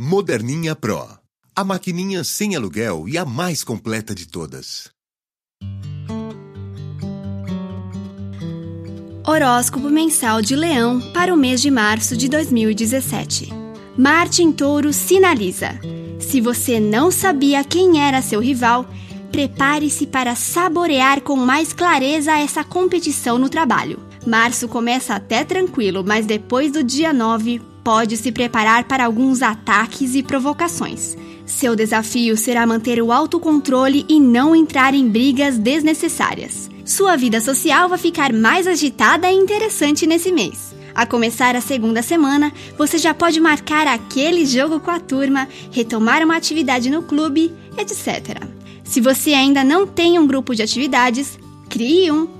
Moderninha Pro. A maquininha sem aluguel e a mais completa de todas. Horóscopo mensal de Leão para o mês de março de 2017. Marte em Touro sinaliza: se você não sabia quem era seu rival, prepare-se para saborear com mais clareza essa competição no trabalho. Março começa até tranquilo, mas depois do dia 9 pode se preparar para alguns ataques e provocações. Seu desafio será manter o autocontrole e não entrar em brigas desnecessárias. Sua vida social vai ficar mais agitada e interessante nesse mês. A começar a segunda semana, você já pode marcar aquele jogo com a turma, retomar uma atividade no clube, etc. Se você ainda não tem um grupo de atividades, crie um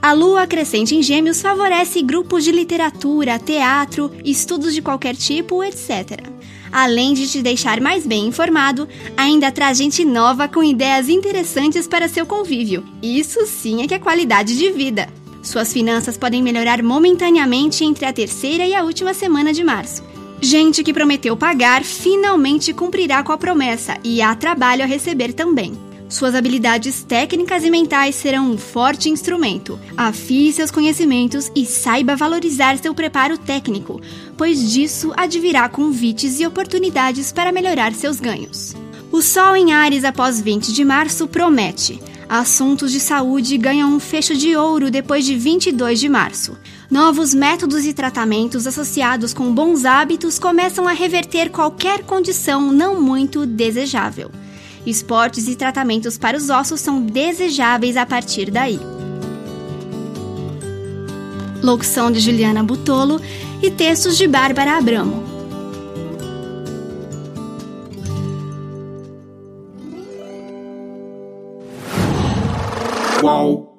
a lua crescente em Gêmeos favorece grupos de literatura, teatro, estudos de qualquer tipo, etc. Além de te deixar mais bem informado, ainda traz gente nova com ideias interessantes para seu convívio. Isso sim é que é qualidade de vida. Suas finanças podem melhorar momentaneamente entre a terceira e a última semana de março. Gente que prometeu pagar finalmente cumprirá com a promessa e há trabalho a receber também. Suas habilidades técnicas e mentais serão um forte instrumento. Afie seus conhecimentos e saiba valorizar seu preparo técnico, pois disso advirá convites e oportunidades para melhorar seus ganhos. O Sol em Ares após 20 de março promete. Assuntos de saúde ganham um fecho de ouro depois de 22 de março. Novos métodos e tratamentos associados com bons hábitos começam a reverter qualquer condição não muito desejável. Esportes e tratamentos para os ossos são desejáveis a partir daí. Locução de Juliana Butolo e textos de Bárbara Abramo. Qual?